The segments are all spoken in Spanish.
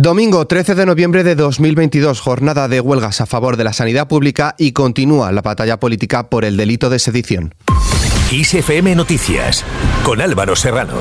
Domingo 13 de noviembre de 2022, jornada de huelgas a favor de la sanidad pública y continúa la batalla política por el delito de sedición. ISFM Noticias con Álvaro Serrano.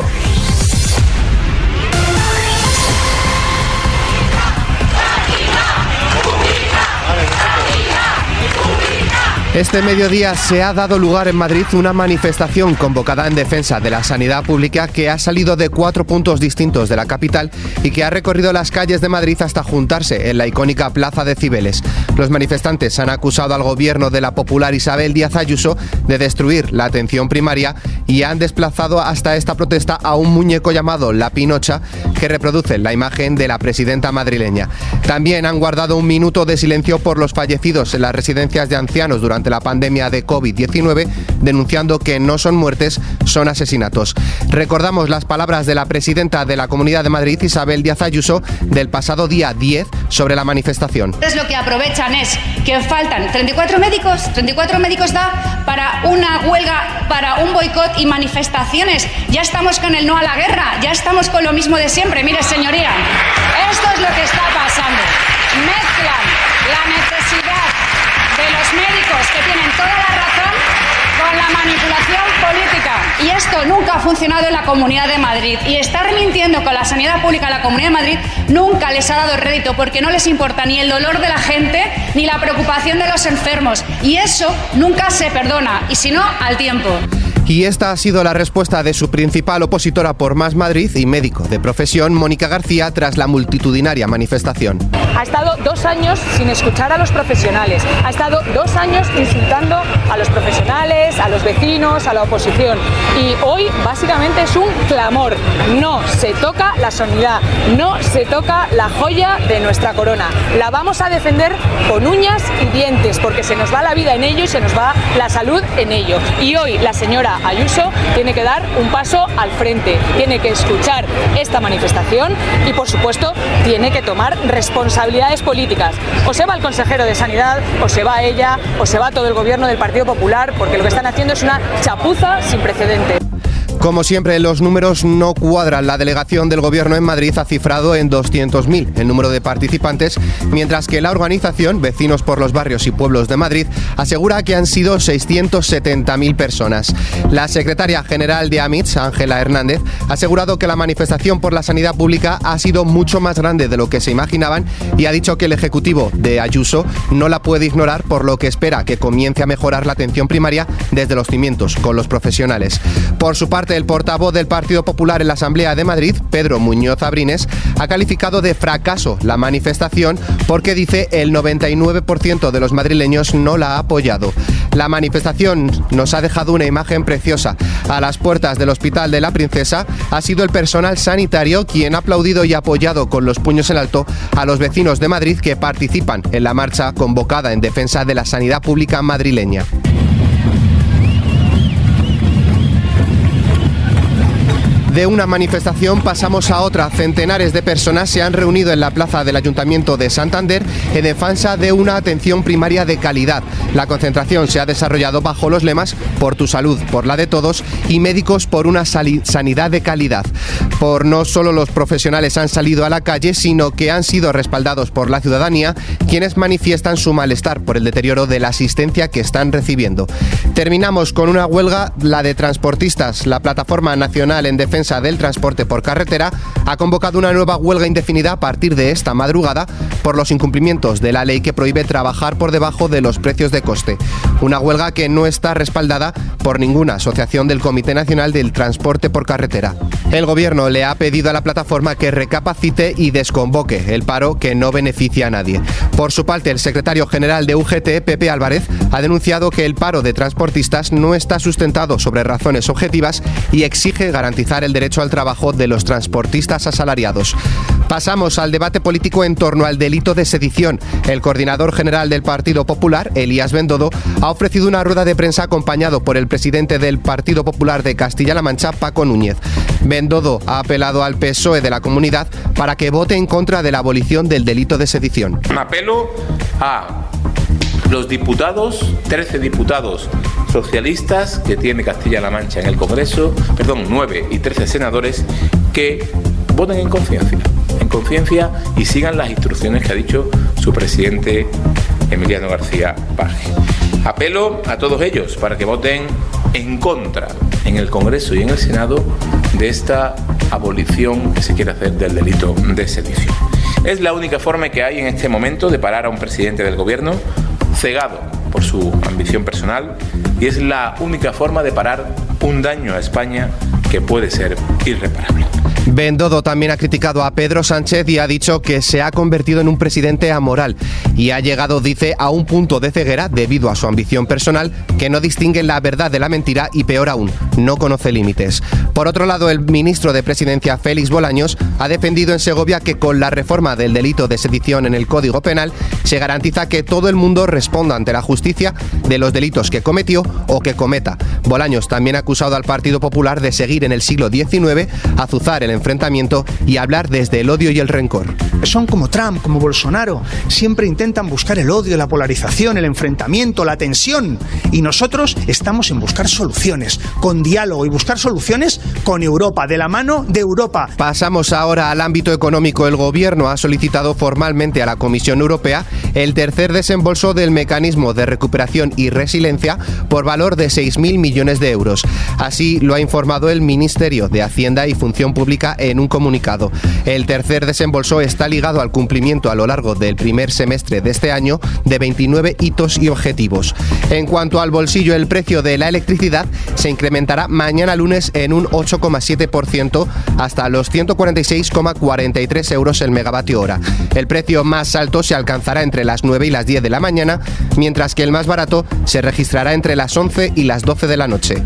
Este mediodía se ha dado lugar en Madrid una manifestación convocada en defensa de la sanidad pública que ha salido de cuatro puntos distintos de la capital y que ha recorrido las calles de Madrid hasta juntarse en la icónica Plaza de Cibeles. Los manifestantes han acusado al gobierno de la popular Isabel Díaz Ayuso de destruir la atención primaria y han desplazado hasta esta protesta a un muñeco llamado La Pinocha que reproduce la imagen de la presidenta madrileña. También han guardado un minuto de silencio por los fallecidos en las residencias de ancianos durante la pandemia de COVID-19, denunciando que no son muertes, son asesinatos. Recordamos las palabras de la presidenta de la Comunidad de Madrid, Isabel Díaz Ayuso, del pasado día 10 sobre la manifestación. Es lo que aprovechan es que faltan 34 médicos, 34 médicos da para una huelga, para un boicot y manifestaciones. Ya estamos con el no a la guerra, ya estamos con lo mismo de siempre. Mire, señoría, esto es lo que está pasando. Mezclan la necesidad de los médicos que tienen toda la razón con la manipulación política. Y esto nunca ha funcionado en la Comunidad de Madrid. Y estar mintiendo con la sanidad pública en la Comunidad de Madrid nunca les ha dado rédito porque no les importa ni el dolor de la gente ni la preocupación de los enfermos. Y eso nunca se perdona. Y si no, al tiempo. Y esta ha sido la respuesta de su principal opositora por Más Madrid y médico de profesión, Mónica García, tras la multitudinaria manifestación. Ha estado dos años sin escuchar a los profesionales, ha estado dos años insultando a los profesionales, a los vecinos, a la oposición. Y hoy básicamente es un clamor. No se toca la sanidad, no se toca la joya de nuestra corona. La vamos a defender con uñas y dientes porque se nos va la vida en ello y se nos va la salud en ello. Y hoy la señora Ayuso tiene que dar un paso al frente, tiene que escuchar esta manifestación y, por supuesto, tiene que tomar responsabilidades políticas. O se va el consejero de Sanidad, o se va ella, o se va todo el gobierno del Partido Popular, porque lo que están haciendo es una chapuza sin precedentes. Como siempre, los números no cuadran. La delegación del Gobierno en Madrid ha cifrado en 200.000 el número de participantes, mientras que la organización Vecinos por los Barrios y Pueblos de Madrid asegura que han sido 670.000 personas. La secretaria general de AMITS, Ángela Hernández, ha asegurado que la manifestación por la sanidad pública ha sido mucho más grande de lo que se imaginaban y ha dicho que el Ejecutivo de Ayuso no la puede ignorar, por lo que espera que comience a mejorar la atención primaria desde los cimientos con los profesionales. Por su parte, el portavoz del Partido Popular en la Asamblea de Madrid, Pedro Muñoz Abrines, ha calificado de fracaso la manifestación porque dice el 99% de los madrileños no la ha apoyado. La manifestación nos ha dejado una imagen preciosa. A las puertas del Hospital de la Princesa ha sido el personal sanitario quien ha aplaudido y apoyado con los puños en alto a los vecinos de Madrid que participan en la marcha convocada en defensa de la sanidad pública madrileña. De una manifestación pasamos a otra. Centenares de personas se han reunido en la plaza del Ayuntamiento de Santander en defensa de una atención primaria de calidad. La concentración se ha desarrollado bajo los lemas Por tu salud, por la de todos y Médicos por una sanidad de calidad. Por no solo los profesionales han salido a la calle, sino que han sido respaldados por la ciudadanía, quienes manifiestan su malestar por el deterioro de la asistencia que están recibiendo. Terminamos con una huelga, la de transportistas. La Plataforma Nacional en Defensa del Transporte por Carretera ha convocado una nueva huelga indefinida a partir de esta madrugada por los incumplimientos de la ley que prohíbe trabajar por debajo de los precios de coste. Una huelga que no está respaldada por ninguna asociación del Comité Nacional del Transporte por Carretera. El gobierno le ha pedido a la plataforma que recapacite y desconvoque el paro que no beneficia a nadie. Por su parte, el secretario general de UGT, Pepe Álvarez, ha denunciado que el paro de transportistas no está sustentado sobre razones objetivas y exige garantizar el derecho al trabajo de los transportistas asalariados. Pasamos al debate político en torno al delito de sedición. El coordinador general del Partido Popular, Elías Bendodo, ha ofrecido una rueda de prensa acompañado por el presidente del Partido Popular de Castilla-La Mancha, Paco Núñez. Bendodo ha apelado al PSOE de la comunidad para que vote en contra de la abolición del delito de sedición. apelo a los diputados, 13 diputados socialistas que tiene Castilla-La Mancha en el Congreso, perdón, 9 y 13 senadores que voten en conciencia en conciencia y sigan las instrucciones que ha dicho su presidente Emiliano García Paje. Apelo a todos ellos para que voten en contra en el Congreso y en el Senado de esta abolición que se quiere hacer del delito de sedición. Es la única forma que hay en este momento de parar a un presidente del gobierno cegado por su ambición personal y es la única forma de parar un daño a España que puede ser irreparable. Bendodo también ha criticado a Pedro Sánchez y ha dicho que se ha convertido en un presidente amoral y ha llegado, dice, a un punto de ceguera debido a su ambición personal que no distingue la verdad de la mentira y peor aún, no conoce límites. Por otro lado, el ministro de Presidencia, Félix Bolaños, ha defendido en Segovia que con la reforma del delito de sedición en el Código Penal se garantiza que todo el mundo responda ante la justicia de los delitos que cometió o que cometa. Bolaños también ha acusado al Partido Popular de seguir en el siglo XIX, azuzar el enfrentamiento y hablar desde el odio y el rencor. Son como Trump, como Bolsonaro, siempre intentan buscar el odio, la polarización, el enfrentamiento, la tensión. Y nosotros estamos en buscar soluciones, con diálogo y buscar soluciones con Europa, de la mano de Europa. Pasamos ahora al ámbito económico. El Gobierno ha solicitado formalmente a la Comisión Europea el tercer desembolso del mecanismo de recuperación y resiliencia por valor de 6.000 millones de euros. Así lo ha informado el Ministerio de Hacienda y Función Pública en un comunicado. El tercer desembolso está ligado al cumplimiento a lo largo del primer semestre de este año de 29 hitos y objetivos. En cuanto al bolsillo, el precio de la electricidad se incrementará mañana lunes en un 8,7% hasta los 146,43 euros el megavatio hora. El precio más alto se alcanzará entre las 9 y las 10 de la mañana, mientras que el más barato se registrará entre las 11 y las 12 de la noche.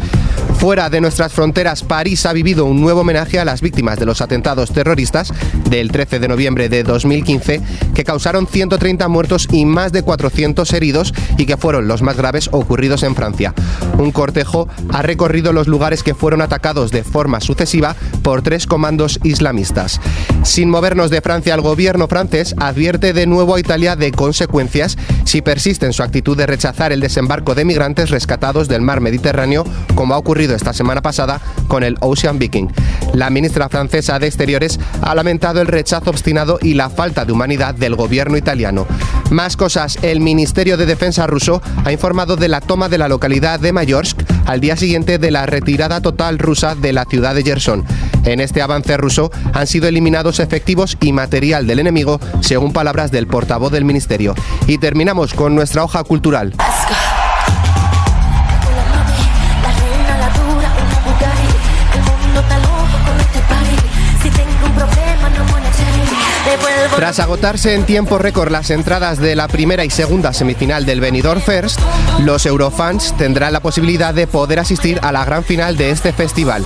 Fuera de nuestras fronteras, París ha vivido un nuevo homenaje a las víctimas de los atentados terroristas del 13 de noviembre de 2015 que causaron 130 muertos y más de 400 heridos y que fueron los más graves ocurridos en Francia. Un cortejo ha recorrido los lugares que fueron atacados de forma sucesiva por tres comandos islamistas. Sin movernos de Francia, el gobierno francés advierte de nuevo a Italia de consecuencias si persiste en su actitud de rechazar el desembarco de migrantes rescatados del mar Mediterráneo, como ha ocurrido esta semana pasada con el Ocean Viking. La ministra francesa de Exteriores ha lamentado el rechazo obstinado y la falta de humanidad del gobierno italiano. Más cosas, el Ministerio de Defensa ruso ha informado de la toma de la localidad de Mayorsk al día siguiente de la retirada total rusa de la ciudad de Gerson. En este avance ruso han sido eliminados efectivos y material del enemigo, según palabras del portavoz del ministerio. Y terminamos con nuestra hoja cultural. Tras agotarse en tiempo récord las entradas de la primera y segunda semifinal del Benidorm First, los Eurofans tendrán la posibilidad de poder asistir a la gran final de este festival.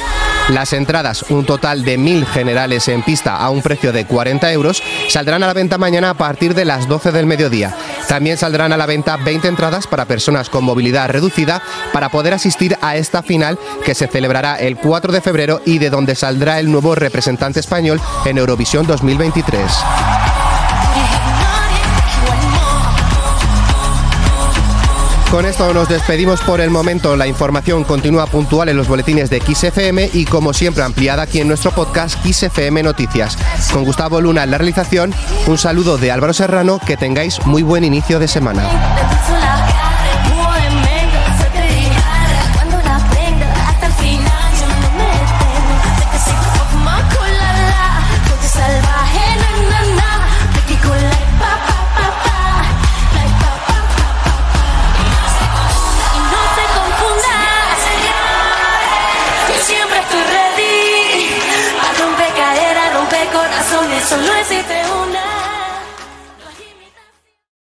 Las entradas, un total de mil generales en pista a un precio de 40 euros, saldrán a la venta mañana a partir de las 12 del mediodía. También saldrán a la venta 20 entradas para personas con movilidad reducida para poder asistir a esta final que se celebrará el 4 de febrero y de donde saldrá el nuevo representante español en Eurovisión 2023. Con esto nos despedimos por el momento. La información continúa puntual en los boletines de XFM y como siempre ampliada aquí en nuestro podcast XFM Noticias. Con Gustavo Luna en la realización, un saludo de Álvaro Serrano, que tengáis muy buen inicio de semana.